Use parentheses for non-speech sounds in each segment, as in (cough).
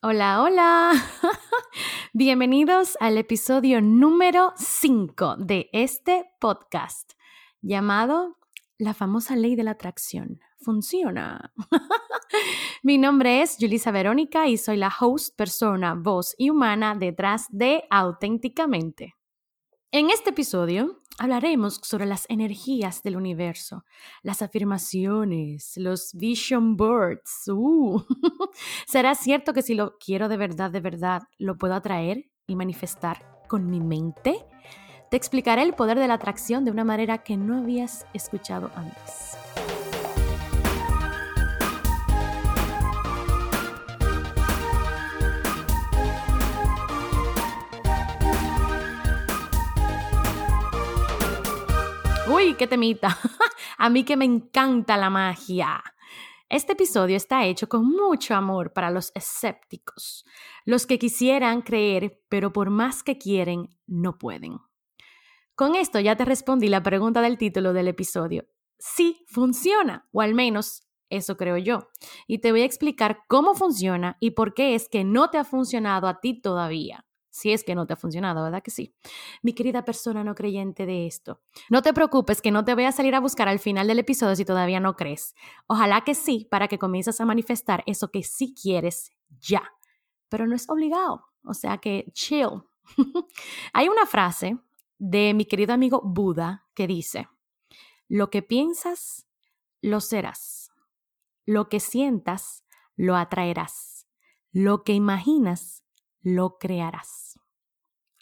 Hola, hola. (laughs) Bienvenidos al episodio número 5 de este podcast llamado La famosa ley de la atracción. Funciona. (laughs) Mi nombre es Julisa Verónica y soy la host, persona, voz y humana detrás de Auténticamente. En este episodio hablaremos sobre las energías del universo, las afirmaciones, los vision boards. Uh. (laughs) ¿Será cierto que si lo quiero de verdad, de verdad, lo puedo atraer y manifestar con mi mente? Te explicaré el poder de la atracción de una manera que no habías escuchado antes. Uy, qué temita. (laughs) A mí que me encanta la magia. Este episodio está hecho con mucho amor para los escépticos, los que quisieran creer, pero por más que quieren, no pueden. Con esto ya te respondí la pregunta del título del episodio. Sí, funciona, o al menos eso creo yo. Y te voy a explicar cómo funciona y por qué es que no te ha funcionado a ti todavía si es que no te ha funcionado, ¿verdad que sí? Mi querida persona no creyente de esto, no te preocupes que no te voy a salir a buscar al final del episodio si todavía no crees. Ojalá que sí, para que comiences a manifestar eso que sí quieres ya, pero no es obligado, o sea que chill. (laughs) Hay una frase de mi querido amigo Buda que dice, lo que piensas, lo serás. Lo que sientas, lo atraerás. Lo que imaginas, lo crearás.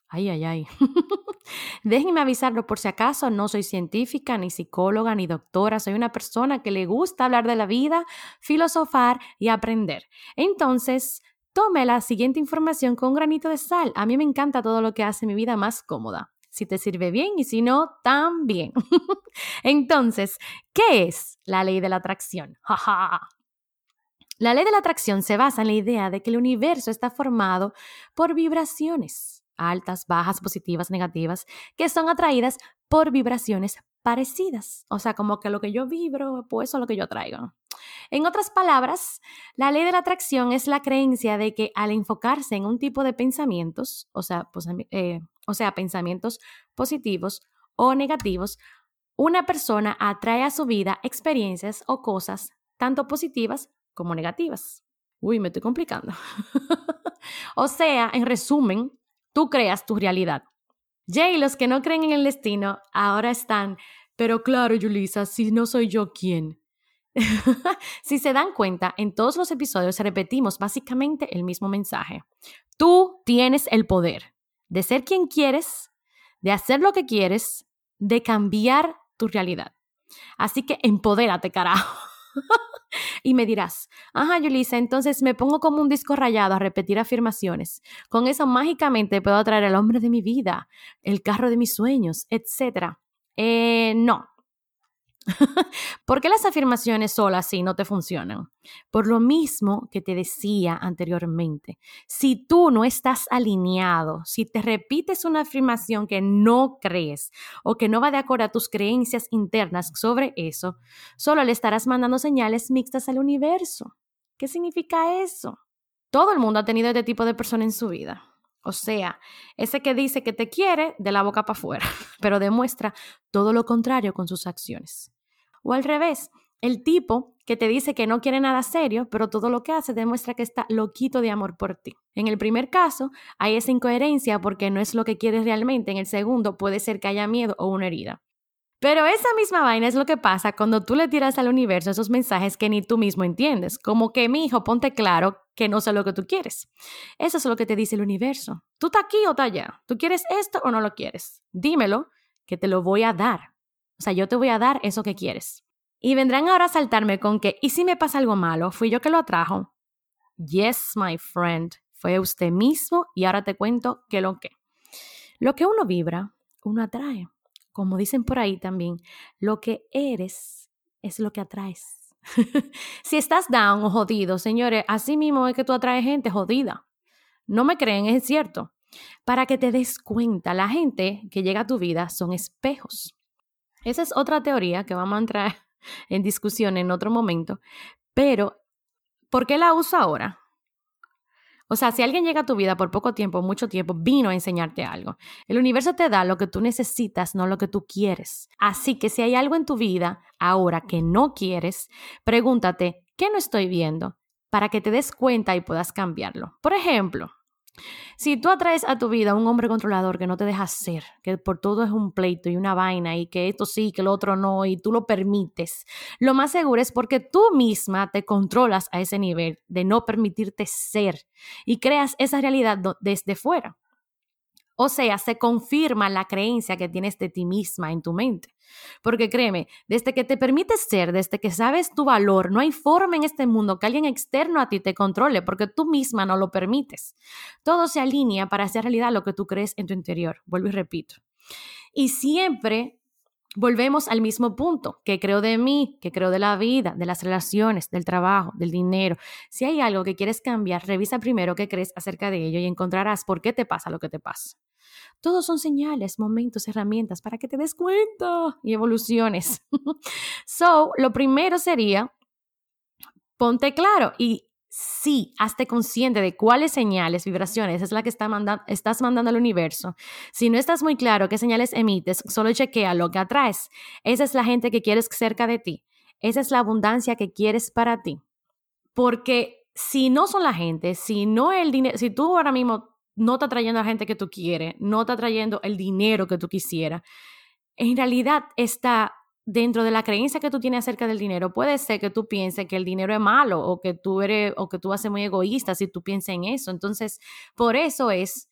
Ay, ay, ay. (laughs) Déjenme avisarlo por si acaso, no soy científica, ni psicóloga, ni doctora, soy una persona que le gusta hablar de la vida, filosofar y aprender. Entonces, tome la siguiente información con granito de sal. A mí me encanta todo lo que hace mi vida más cómoda. Si te sirve bien y si no, también. (laughs) Entonces, ¿qué es la ley de la atracción? La ley de la atracción se basa en la idea de que el universo está formado por vibraciones, altas, bajas, positivas, negativas, que son atraídas por vibraciones parecidas. O sea, como que lo que yo vibro, pues eso es lo que yo atraigo. En otras palabras, la ley de la atracción es la creencia de que al enfocarse en un tipo de pensamientos, o sea, pues, eh, o sea pensamientos positivos o negativos, una persona atrae a su vida experiencias o cosas tanto positivas como negativas. Uy, me estoy complicando. (laughs) o sea, en resumen, tú creas tu realidad. Jay, los que no creen en el destino ahora están, pero claro, Yulisa, si no soy yo, ¿quién? (laughs) si se dan cuenta, en todos los episodios repetimos básicamente el mismo mensaje. Tú tienes el poder de ser quien quieres, de hacer lo que quieres, de cambiar tu realidad. Así que empodérate, carajo. (laughs) y me dirás, ajá, Yulisa, entonces me pongo como un disco rayado a repetir afirmaciones. Con eso mágicamente puedo atraer al hombre de mi vida, el carro de mis sueños, etc. Eh, no, (laughs) ¿Por qué las afirmaciones solas sí no te funcionan? Por lo mismo que te decía anteriormente, si tú no estás alineado, si te repites una afirmación que no crees o que no va de acuerdo a tus creencias internas sobre eso, solo le estarás mandando señales mixtas al universo. ¿Qué significa eso? Todo el mundo ha tenido este tipo de persona en su vida. O sea, ese que dice que te quiere de la boca para afuera, (laughs) pero demuestra todo lo contrario con sus acciones. O al revés, el tipo que te dice que no quiere nada serio, pero todo lo que hace demuestra que está loquito de amor por ti. En el primer caso, hay esa incoherencia porque no es lo que quieres realmente. En el segundo, puede ser que haya miedo o una herida. Pero esa misma vaina es lo que pasa cuando tú le tiras al universo esos mensajes que ni tú mismo entiendes, como que mi hijo, ponte claro que no sé lo que tú quieres. Eso es lo que te dice el universo. ¿Tú estás aquí o estás allá? ¿Tú quieres esto o no lo quieres? Dímelo, que te lo voy a dar. O sea, yo te voy a dar eso que quieres. Y vendrán ahora a saltarme con que, ¿y si me pasa algo malo? ¿Fui yo que lo atrajo? Yes, my friend. Fue usted mismo y ahora te cuento que lo que. Lo que uno vibra, uno atrae. Como dicen por ahí también, lo que eres es lo que atraes. (laughs) si estás down o jodido, señores, así mismo es que tú atraes gente jodida. No me creen, es cierto. Para que te des cuenta, la gente que llega a tu vida son espejos. Esa es otra teoría que vamos a entrar (laughs) en discusión en otro momento, pero ¿por qué la uso ahora? O sea, si alguien llega a tu vida por poco tiempo, mucho tiempo, vino a enseñarte algo. El universo te da lo que tú necesitas, no lo que tú quieres. Así que si hay algo en tu vida ahora que no quieres, pregúntate, ¿qué no estoy viendo? Para que te des cuenta y puedas cambiarlo. Por ejemplo, si tú atraes a tu vida a un hombre controlador que no te deja ser, que por todo es un pleito y una vaina y que esto sí, que lo otro no, y tú lo permites, lo más seguro es porque tú misma te controlas a ese nivel de no permitirte ser y creas esa realidad desde fuera. O sea, se confirma la creencia que tienes de ti misma en tu mente. Porque créeme, desde que te permites ser, desde que sabes tu valor, no hay forma en este mundo que alguien externo a ti te controle porque tú misma no lo permites. Todo se alinea para hacer realidad lo que tú crees en tu interior. Vuelvo y repito. Y siempre volvemos al mismo punto, que creo de mí, que creo de la vida, de las relaciones, del trabajo, del dinero. Si hay algo que quieres cambiar, revisa primero qué crees acerca de ello y encontrarás por qué te pasa lo que te pasa. Todos son señales, momentos, herramientas para que te des cuenta y evoluciones. (laughs) so, lo primero sería, ponte claro y sí, hazte consciente de cuáles señales, vibraciones es la que está estás mandando al universo. Si no estás muy claro qué señales emites, solo chequea lo que atraes. Esa es la gente que quieres cerca de ti. Esa es la abundancia que quieres para ti. Porque si no son la gente, si no el dinero, si tú ahora mismo no está trayendo a la gente que tú quieres, no está trayendo el dinero que tú quisieras. En realidad está dentro de la creencia que tú tienes acerca del dinero. Puede ser que tú pienses que el dinero es malo o que tú eres o que tú ser muy egoísta si tú piensas en eso. Entonces, por eso es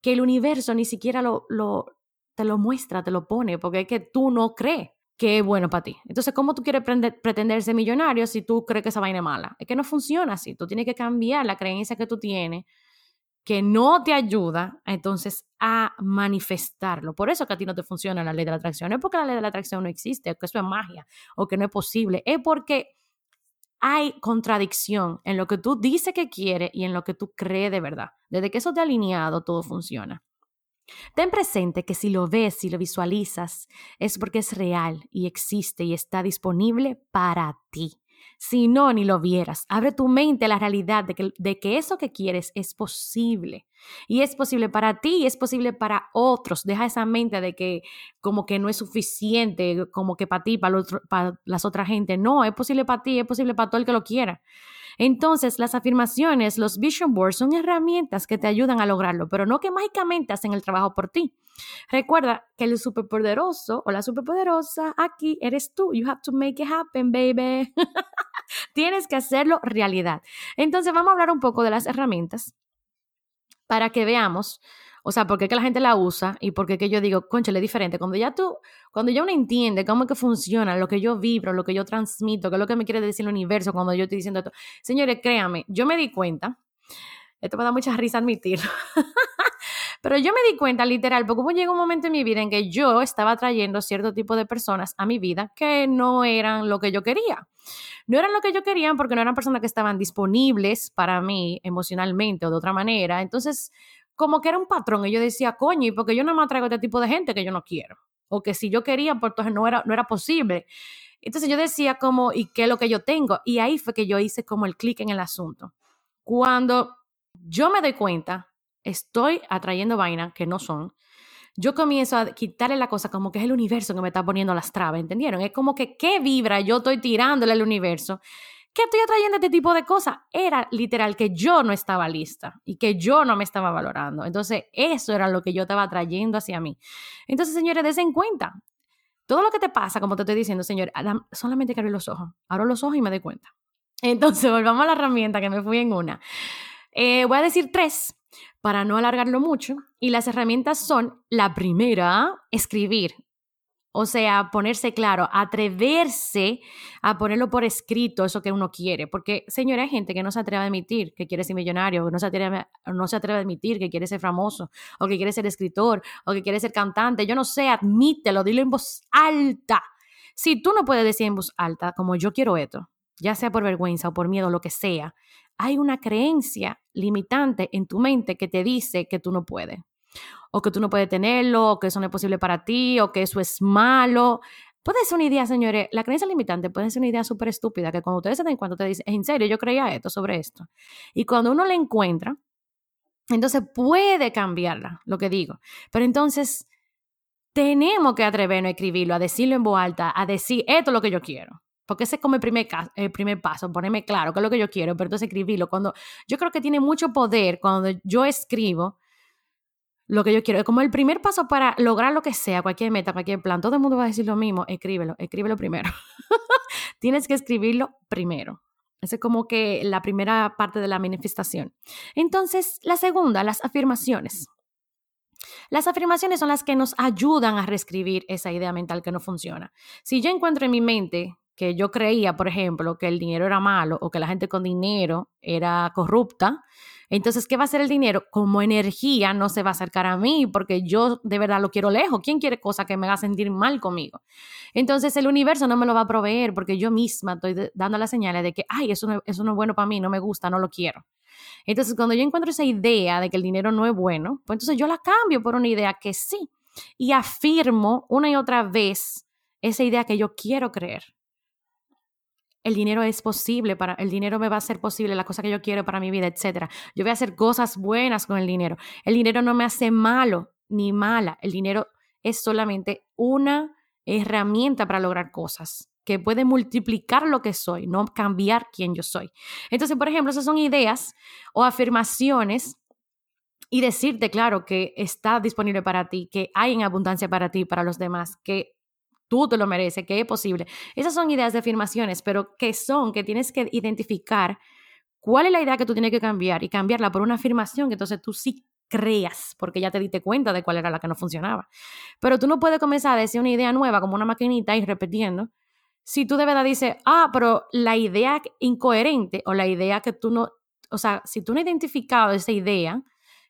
que el universo ni siquiera lo, lo, te lo muestra, te lo pone, porque es que tú no crees que es bueno para ti. Entonces, ¿cómo tú quieres pretender ser millonario si tú crees que esa vaina es mala? Es que no funciona así. Tú tienes que cambiar la creencia que tú tienes que no te ayuda entonces a manifestarlo. Por eso que a ti no te funciona la ley de la atracción. No es porque la ley de la atracción no existe, o que eso es magia, o que no es posible. Es porque hay contradicción en lo que tú dices que quieres y en lo que tú crees de verdad. Desde que eso te ha alineado, todo funciona. Ten presente que si lo ves, si lo visualizas, es porque es real y existe y está disponible para ti. Si no, ni lo vieras. Abre tu mente a la realidad de que, de que eso que quieres es posible. Y es posible para ti y es posible para otros. Deja esa mente de que como que no es suficiente, como que para ti, para, las otras gente. No, es posible para ti, es posible para todo el que lo quiera. Entonces, las afirmaciones, los vision boards son herramientas que te ayudan a lograrlo, pero no que mágicamente hacen el trabajo por ti. Recuerda que el superpoderoso o la superpoderosa aquí eres tú. You have to make it happen, baby. (laughs) Tienes que hacerlo realidad. Entonces, vamos a hablar un poco de las herramientas para que veamos o sea, ¿por qué que la gente la usa? Y por qué que yo digo, conchale, es diferente. Cuando ya tú, cuando ya uno entiende cómo es que funciona, lo que yo vibro, lo que yo transmito, qué es lo que me quiere decir el universo cuando yo estoy diciendo esto. Señores, créanme, yo me di cuenta, esto me da mucha risa admitirlo, (laughs) pero yo me di cuenta literal, porque llegó un momento en mi vida en que yo estaba trayendo cierto tipo de personas a mi vida que no eran lo que yo quería. No eran lo que yo quería porque no eran personas que estaban disponibles para mí emocionalmente o de otra manera. Entonces, como que era un patrón. Y yo decía, coño, ¿y porque yo no me traigo este tipo de gente que yo no quiero? O que si yo quería, pues entonces no era, no era posible. Entonces yo decía como, ¿y qué es lo que yo tengo? Y ahí fue que yo hice como el clic en el asunto. Cuando yo me doy cuenta, estoy atrayendo vainas que no son, yo comienzo a quitarle la cosa como que es el universo que me está poniendo las trabas, ¿entendieron? Es como que qué vibra yo estoy tirándole al universo ¿Qué estoy atrayendo este tipo de cosas? Era literal que yo no estaba lista y que yo no me estaba valorando. Entonces, eso era lo que yo estaba trayendo hacia mí. Entonces, señores, des en cuenta. Todo lo que te pasa, como te estoy diciendo, señor, solamente que abrir los ojos. Abro los ojos y me doy cuenta. (laughs) Entonces, volvamos a la herramienta que me fui en una. Eh, voy a decir tres para no alargarlo mucho. Y las herramientas son, la primera, escribir. O sea, ponerse claro, atreverse a ponerlo por escrito, eso que uno quiere. Porque, señora, hay gente que no se atreve a admitir que quiere ser millonario, que no se atreve, a admitir que quiere ser famoso, o que quiere ser escritor, o que quiere ser cantante. Yo no sé, admítelo, dilo en voz alta. Si tú no puedes decir en voz alta, como yo quiero esto, ya sea por vergüenza o por miedo, lo que sea, hay una creencia limitante en tu mente que te dice que tú no puedes o que tú no puedes tenerlo, o que eso no es posible para ti, o que eso es malo. Puede ser una idea, señores, la creencia limitante puede ser una idea súper estúpida, que cuando ustedes se den cuenta, te dicen, en serio, yo creía esto sobre esto. Y cuando uno le encuentra, Entonces puede cambiarla, lo que digo. Pero entonces tenemos que atrevernos a escribirlo, a decirlo en voz alta, a decir, esto es lo que yo quiero. Porque ese es como el primer, el primer paso, ponerme claro qué es lo que yo quiero, pero entonces escribirlo. Cuando, yo creo que tiene mucho poder cuando yo escribo lo que yo quiero. Es como el primer paso para lograr lo que sea, cualquier meta, cualquier plan. Todo el mundo va a decir lo mismo, escríbelo, escríbelo primero. (laughs) Tienes que escribirlo primero. Esa es como que la primera parte de la manifestación. Entonces, la segunda, las afirmaciones. Las afirmaciones son las que nos ayudan a reescribir esa idea mental que no funciona. Si yo encuentro en mi mente que yo creía, por ejemplo, que el dinero era malo o que la gente con dinero era corrupta, entonces, ¿qué va a hacer el dinero? Como energía no se va a acercar a mí porque yo de verdad lo quiero lejos. ¿Quién quiere cosa que me haga sentir mal conmigo? Entonces, el universo no me lo va a proveer porque yo misma estoy dando las señales de que, ay, eso no, eso no es bueno para mí, no me gusta, no lo quiero. Entonces, cuando yo encuentro esa idea de que el dinero no es bueno, pues entonces yo la cambio por una idea que sí y afirmo una y otra vez esa idea que yo quiero creer el dinero es posible para, el dinero me va a hacer posible la cosa que yo quiero para mi vida, etcétera. Yo voy a hacer cosas buenas con el dinero. El dinero no me hace malo ni mala. El dinero es solamente una herramienta para lograr cosas que puede multiplicar lo que soy, no cambiar quién yo soy. Entonces, por ejemplo, esas son ideas o afirmaciones y decirte, claro, que está disponible para ti, que hay en abundancia para ti, para los demás, que tú te lo mereces, que es posible. Esas son ideas de afirmaciones, pero que son, que tienes que identificar cuál es la idea que tú tienes que cambiar y cambiarla por una afirmación que entonces tú sí creas, porque ya te diste cuenta de cuál era la que no funcionaba. Pero tú no puedes comenzar a decir una idea nueva como una maquinita y repitiendo. Si tú de verdad dices, ah, pero la idea incoherente o la idea que tú no, o sea, si tú no has identificado esa idea,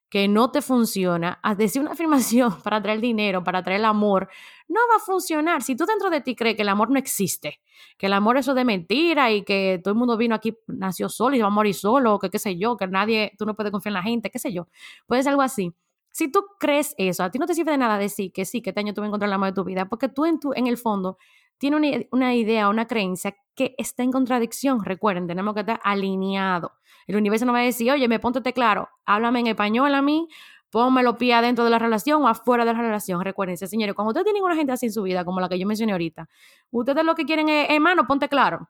que no te funciona, a decir una afirmación (laughs) para traer dinero, para traer amor, no va a funcionar. Si tú dentro de ti crees que el amor no existe, que el amor es eso de mentira y que todo el mundo vino aquí, nació solo y va a morir solo, que qué sé yo, que nadie, tú no puedes confiar en la gente, qué sé yo, puede ser algo así. Si tú crees eso, a ti no te sirve de nada decir que sí, que este año tú vas a encontrar el amor de tu vida, porque tú en, tu, en el fondo tienes una, una idea, una creencia que está en contradicción. Recuerden, tenemos que estar alineados. El universo no va a decir, oye, me ponte claro, háblame en español a mí, ponme los pies adentro de la relación o afuera de la relación. Recuerden, señores, cuando ustedes tienen una gente así en su vida, como la que yo mencioné ahorita, ustedes lo que quieren es, hermano, ponte claro.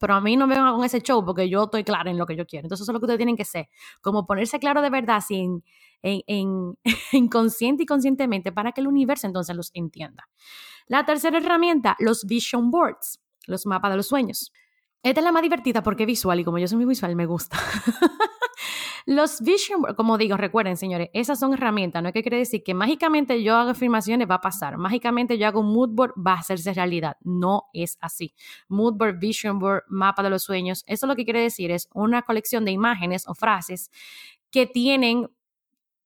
Pero a mí no me vengan con ese show porque yo estoy clara en lo que yo quiero. Entonces, eso es lo que ustedes tienen que ser. Como ponerse claro de verdad, sin, en, en, (laughs) inconsciente y conscientemente, para que el universo entonces los entienda. La tercera herramienta, los vision boards, los mapas de los sueños. Esta es la más divertida porque es visual y como yo soy muy visual me gusta. (laughs) Los vision, como digo, recuerden, señores, esas son herramientas. No es que quiere decir que mágicamente yo hago afirmaciones, va a pasar. Mágicamente yo hago un mood board, va a hacerse realidad. No es así. Mood board, vision board, mapa de los sueños. Eso lo que quiere decir es una colección de imágenes o frases que tienen,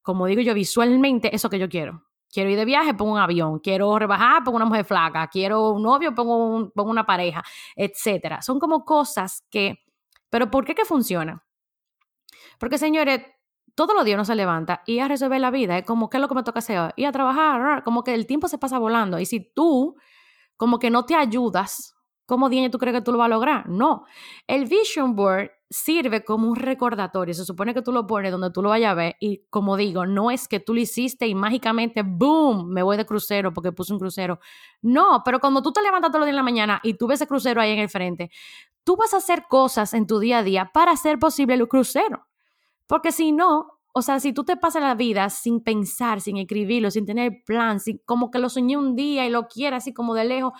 como digo yo, visualmente eso que yo quiero. Quiero ir de viaje, pongo un avión. Quiero rebajar, pongo una mujer flaca. Quiero un novio, pongo, pongo una pareja, etcétera. Son como cosas que, pero ¿por qué que funciona? Porque, señores, todos los días uno se levanta y a resolver la vida. Es como, ¿qué es lo que me toca hacer? Ir a trabajar, como que el tiempo se pasa volando. Y si tú, como que no te ayudas, ¿cómo día tú crees que tú lo vas a lograr? No. El Vision Board sirve como un recordatorio. Se supone que tú lo pones donde tú lo vayas a ver. Y como digo, no es que tú lo hiciste y mágicamente, ¡boom!, me voy de crucero porque puse un crucero. No, pero cuando tú te levantas todos los días en la mañana y tú ves ese crucero ahí en el frente, tú vas a hacer cosas en tu día a día para hacer posible el crucero. Porque si no, o sea, si tú te pasas la vida sin pensar, sin escribirlo, sin tener plan, sin, como que lo soñé un día y lo quieras así como de lejos,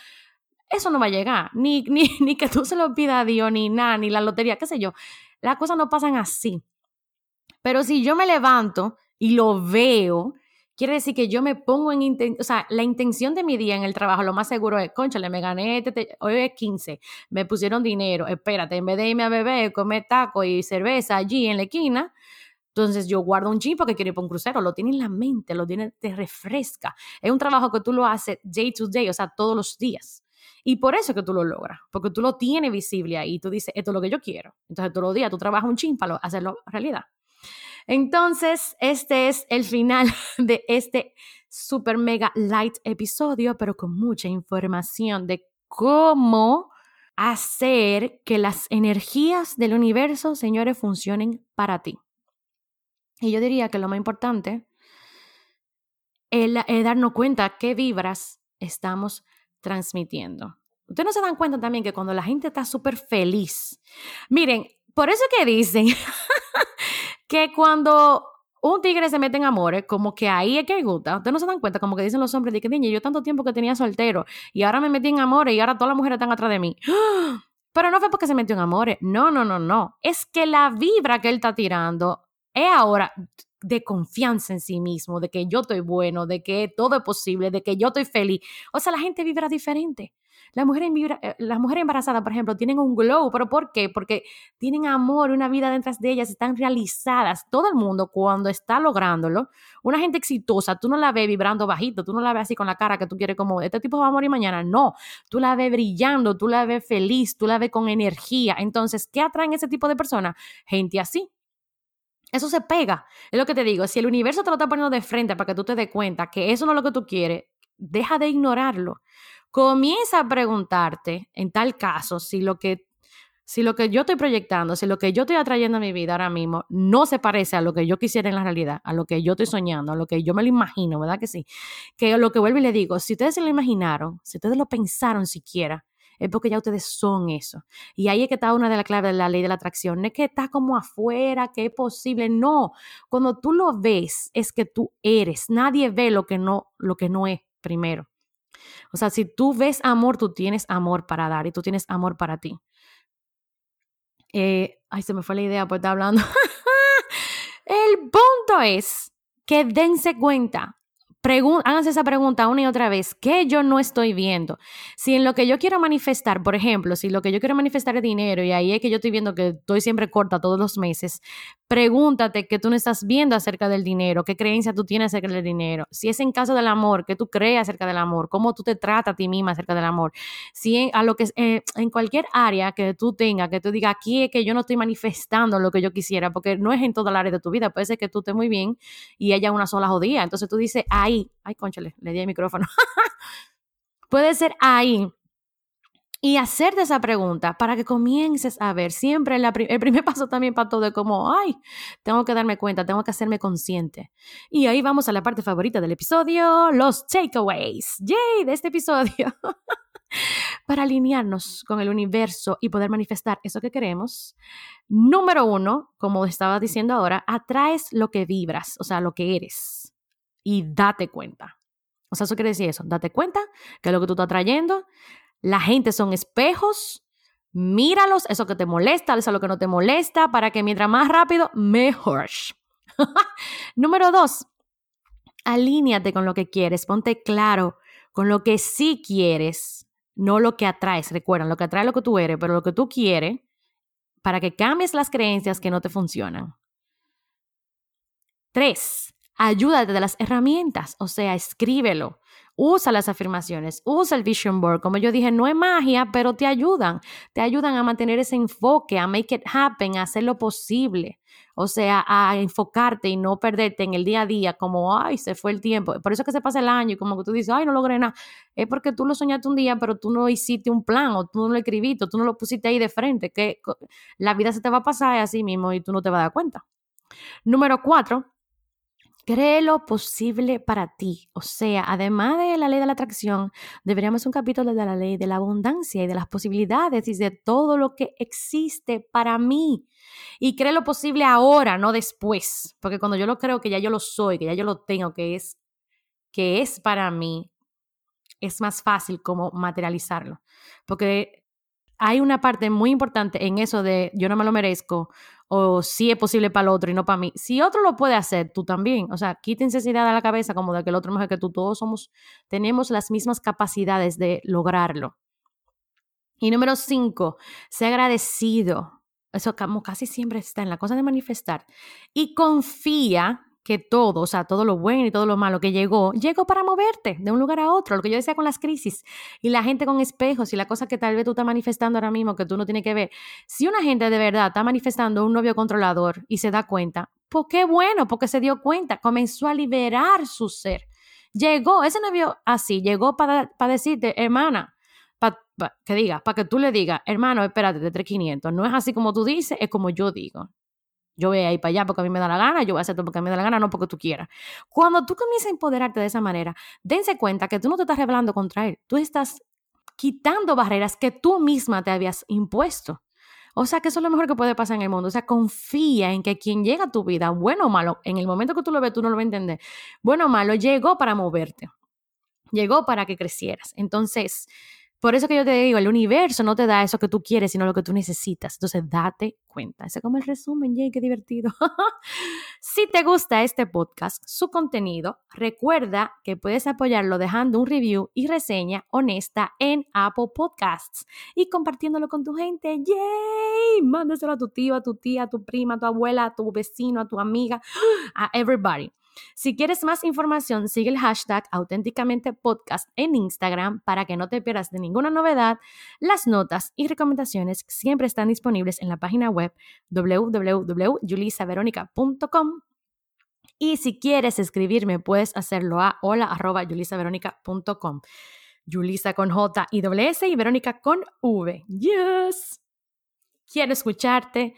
eso no va a llegar. Ni, (laughs) ni, ni que tú se lo pidas a Dios, ni nada, ni la lotería, qué sé yo. Las cosas no pasan así. Pero si yo me levanto y lo veo, quiere decir que yo me pongo en, o sea, la intención de mi día en el trabajo, lo más seguro es, conchale, me gané, este, hoy es 15, me pusieron dinero, espérate, en vez de irme a beber, comer taco y cerveza allí en la esquina, entonces yo guardo un jean porque quiero ir para un crucero, lo tiene en la mente, lo tiene, te refresca. Es un trabajo que tú lo haces day to day, o sea, todos los días. Y por eso que tú lo logras, porque tú lo tienes visible ahí, tú dices, esto es lo que yo quiero. Entonces todos los días tú trabajas un chin para hacerlo realidad. Entonces, este es el final (laughs) de este super mega light episodio, pero con mucha información de cómo hacer que las energías del universo, señores, funcionen para ti. Y yo diría que lo más importante es, darnos cuenta qué vibras estamos transmitiendo. Ustedes no se dan cuenta también que cuando la gente está súper feliz, miren, por eso que dicen (laughs) que cuando un tigre se mete en amores, como que ahí es que gusta. Ustedes no se dan cuenta, como que dicen los hombres, de que niña, yo tanto tiempo que tenía soltero y ahora me metí en amores y ahora todas las mujeres están atrás de mí. (gasps) Pero no fue porque se metió en amores. No, no, no, no. Es que la vibra que él está tirando es ahora de confianza en sí mismo, de que yo estoy bueno, de que todo es posible, de que yo estoy feliz. O sea, la gente vibra diferente. Las eh, las mujeres embarazadas, por ejemplo, tienen un glow, pero ¿por qué? Porque tienen amor, una vida detrás de ellas, están realizadas. Todo el mundo cuando está lográndolo, una gente exitosa, tú no la ves vibrando bajito, tú no la ves así con la cara que tú quieres como, este tipo va a morir mañana. No, tú la ves brillando, tú la ves feliz, tú la ves con energía. Entonces, ¿qué atraen ese tipo de personas? Gente así, eso se pega. Es lo que te digo. Si el universo te lo está poniendo de frente para que tú te des cuenta que eso no es lo que tú quieres, deja de ignorarlo comienza a preguntarte, en tal caso, si lo que si lo que yo estoy proyectando, si lo que yo estoy atrayendo a mi vida ahora mismo no se parece a lo que yo quisiera en la realidad, a lo que yo estoy soñando, a lo que yo me lo imagino, ¿verdad que sí? Que lo que vuelvo y le digo, si ustedes se lo imaginaron, si ustedes lo pensaron siquiera, es porque ya ustedes son eso. Y ahí es que está una de las claves de la ley de la atracción. No es que está como afuera, que es posible. No, cuando tú lo ves, es que tú eres. Nadie ve lo que no, lo que no es primero. O sea, si tú ves amor, tú tienes amor para dar y tú tienes amor para ti. Eh, ay, se me fue la idea por estar hablando. (laughs) El punto es que dense cuenta háganse esa pregunta una y otra vez, ¿qué yo no estoy viendo? Si en lo que yo quiero manifestar, por ejemplo, si lo que yo quiero manifestar es dinero y ahí es que yo estoy viendo que estoy siempre corta todos los meses, pregúntate qué tú no estás viendo acerca del dinero, qué creencia tú tienes acerca del dinero. Si es en caso del amor, qué tú crees acerca del amor, cómo tú te tratas a ti misma acerca del amor. Si en, a lo que, eh, en cualquier área que tú tengas, que tú digas, aquí es que yo no estoy manifestando lo que yo quisiera, porque no es en toda el área de tu vida, puede ser que tú estés muy bien y haya una sola jodida. Entonces tú dices, ahí ay, conchale, le di el micrófono. (laughs) Puede ser ahí. Y hacerte esa pregunta para que comiences a ver siempre el primer (laughs) paso también para todo es como, ay, tengo que darme cuenta, tengo que hacerme consciente. Y ahí vamos a la parte favorita del episodio, los takeaways. Yay, de este episodio. (laughs) para alinearnos con el universo y poder manifestar eso que queremos. Número uno, como estaba diciendo ahora, atraes lo que vibras, o sea, lo que eres y date cuenta. O sea, eso quiere decir eso, date cuenta que lo que tú estás trayendo, la gente son espejos, míralos, eso que te molesta, eso lo que no te molesta, para que mientras más rápido, mejor. (laughs) Número dos, alíñate con lo que quieres, ponte claro con lo que sí quieres, no lo que atraes. Recuerda, lo que atrae lo que tú eres, pero lo que tú quieres, para que cambies las creencias que no te funcionan. Tres, ayúdate de las herramientas, o sea, escríbelo, usa las afirmaciones, usa el vision board. Como yo dije, no es magia, pero te ayudan, te ayudan a mantener ese enfoque, a make it happen, a hacer lo posible. O sea, a enfocarte y no perderte en el día a día como, ay, se fue el tiempo. Por eso que se pasa el año y como que tú dices, ay, no logré nada. Es porque tú lo soñaste un día, pero tú no hiciste un plan o tú no lo escribiste, o tú no lo pusiste ahí de frente, que la vida se te va a pasar así mismo y tú no te vas a dar cuenta. Número cuatro, Cree lo posible para ti. O sea, además de la ley de la atracción, deberíamos un capítulo de la ley de la abundancia y de las posibilidades y de todo lo que existe para mí. Y cree lo posible ahora, no después. Porque cuando yo lo creo que ya yo lo soy, que ya yo lo tengo, que es, que es para mí, es más fácil como materializarlo. Porque hay una parte muy importante en eso de yo no me lo merezco o si es posible para el otro y no para mí. Si otro lo puede hacer, tú también. O sea, quítense esa idea de la cabeza como de que el otro es mejor que tú. Todos somos, tenemos las mismas capacidades de lograrlo. Y número cinco, sé agradecido. Eso casi siempre está en la cosa de manifestar. Y confía que todo, o sea, todo lo bueno y todo lo malo que llegó, llegó para moverte de un lugar a otro, lo que yo decía con las crisis y la gente con espejos y la cosa que tal vez tú estás manifestando ahora mismo que tú no tienes que ver. Si una gente de verdad está manifestando un novio controlador y se da cuenta, pues qué bueno, porque se dio cuenta, comenzó a liberar su ser. Llegó, ese novio así, llegó para, para decirte, hermana, que diga, para que tú le digas, hermano, espérate, de 3500, no es así como tú dices, es como yo digo. Yo voy a ir para allá porque a mí me da la gana, yo voy a hacer todo porque a mí me da la gana, no porque tú quieras. Cuando tú comienzas a empoderarte de esa manera, dense cuenta que tú no te estás rebelando contra él, tú estás quitando barreras que tú misma te habías impuesto. O sea, que eso es lo mejor que puede pasar en el mundo. O sea, confía en que quien llega a tu vida, bueno o malo, en el momento que tú lo ves, tú no lo vas a entender. Bueno o malo, llegó para moverte. Llegó para que crecieras. Entonces, por eso que yo te digo, el universo no te da eso que tú quieres, sino lo que tú necesitas. Entonces, date cuenta. Ese es como el resumen, Jay, qué divertido. (laughs) si te gusta este podcast, su contenido, recuerda que puedes apoyarlo dejando un review y reseña honesta en Apple Podcasts y compartiéndolo con tu gente. ¡Yay! Mándaselo a tu tío, a tu tía, a tu prima, a tu abuela, a tu vecino, a tu amiga, (gasps) a everybody. Si quieres más información, sigue el hashtag auténticamente podcast en Instagram para que no te pierdas de ninguna novedad. Las notas y recomendaciones siempre están disponibles en la página web www.julisaveronica.com. Y si quieres escribirme, puedes hacerlo a hola.julisaveronica.com. Julisa con J y S y Verónica con V. Yes. Quiero escucharte.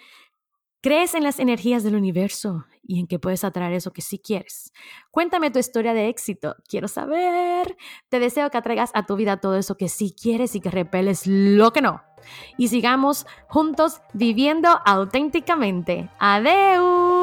¿Crees en las energías del universo y en que puedes atraer eso que sí quieres? Cuéntame tu historia de éxito. Quiero saber. Te deseo que atraigas a tu vida todo eso que sí quieres y que repeles lo que no. Y sigamos juntos viviendo auténticamente. Adeu.